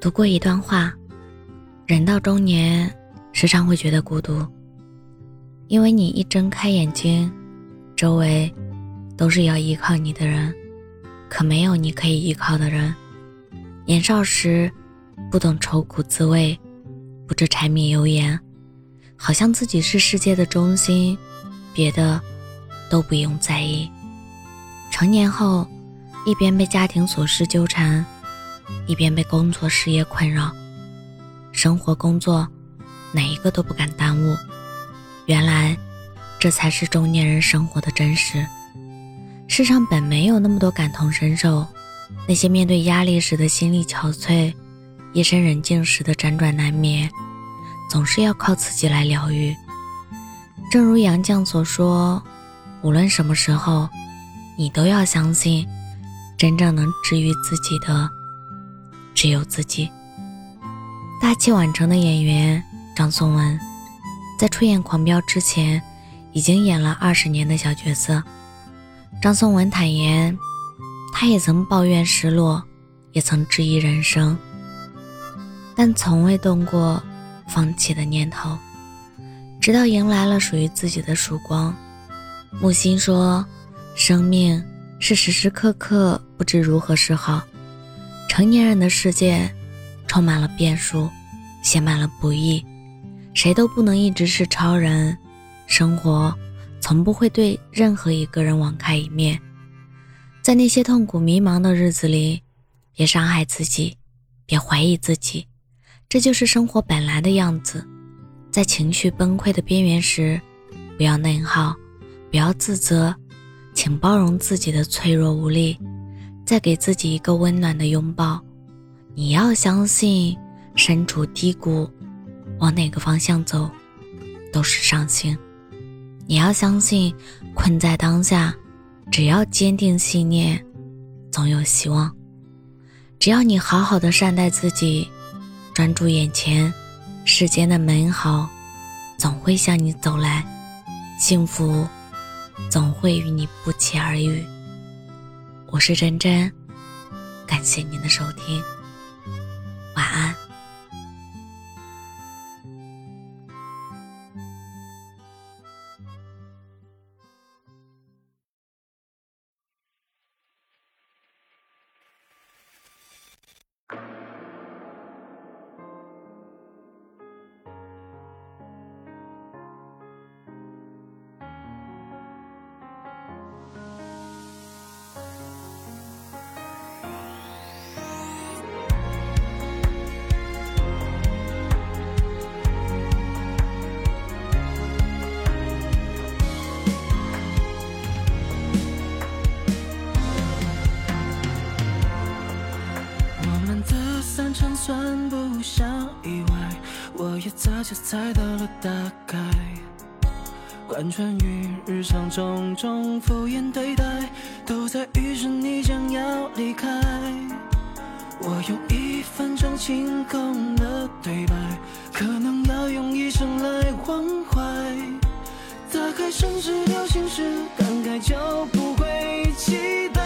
读过一段话：人到中年，时常会觉得孤独，因为你一睁开眼睛，周围都是要依靠你的人，可没有你可以依靠的人。年少时不懂愁苦滋味，不知柴米油盐，好像自己是世界的中心，别的都不用在意。成年后，一边被家庭琐事纠缠。一边被工作事业困扰，生活工作哪一个都不敢耽误。原来，这才是中年人生活的真实。世上本没有那么多感同身受，那些面对压力时的心力憔悴，夜深人静时的辗转难眠，总是要靠自己来疗愈。正如杨绛所说：“无论什么时候，你都要相信，真正能治愈自己的。”只有自己。大器晚成的演员张颂文，在出演《狂飙》之前，已经演了二十年的小角色。张颂文坦言，他也曾抱怨失落，也曾质疑人生，但从未动过放弃的念头。直到迎来了属于自己的曙光。木心说：“生命是时时刻刻不知如何是好。”成年人的世界，充满了变数，写满了不易，谁都不能一直是超人。生活从不会对任何一个人网开一面，在那些痛苦迷茫的日子里，别伤害自己，别怀疑自己，这就是生活本来的样子。在情绪崩溃的边缘时，不要内耗，不要自责，请包容自己的脆弱无力。再给自己一个温暖的拥抱。你要相信，身处低谷，往哪个方向走，都是上行。你要相信，困在当下，只要坚定信念，总有希望。只要你好好的善待自己，专注眼前，世间的美好，总会向你走来，幸福，总会与你不期而遇。我是真真，感谢您的收听，晚安。算不上意外，我也早就猜到了大概。贯穿于日常种种敷衍对待，都在预示你将要离开。我用一分钟清空了对白，可能要用一生来忘怀。打开城市流行时，感慨就不会期待。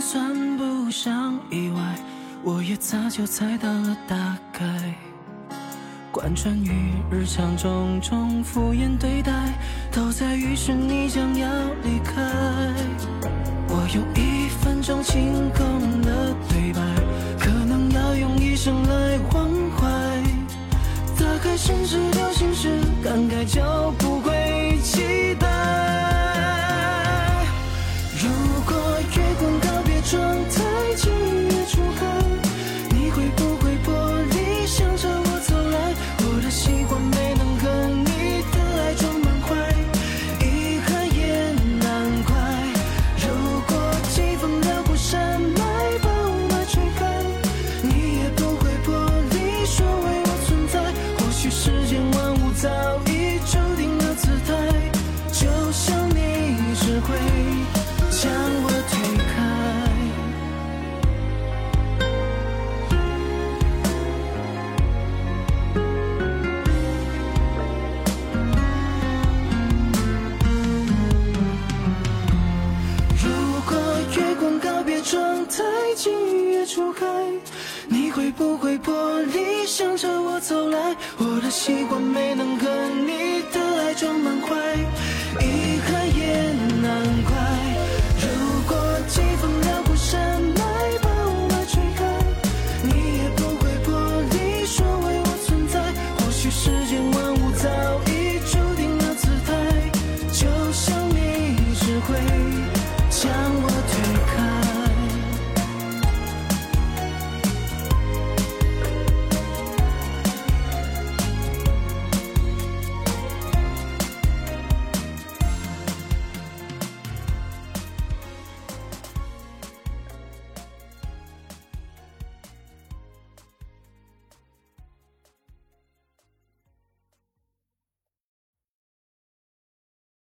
算不上意外我也早就猜到了大概，贯穿于日常种种敷衍对待，都在预示你将要离开。我用一分钟清空了对白，可能要用一生来忘怀。打开城市流行时，感慨就不会期待。你向着我走来，我的习惯没能和你的爱装满怀。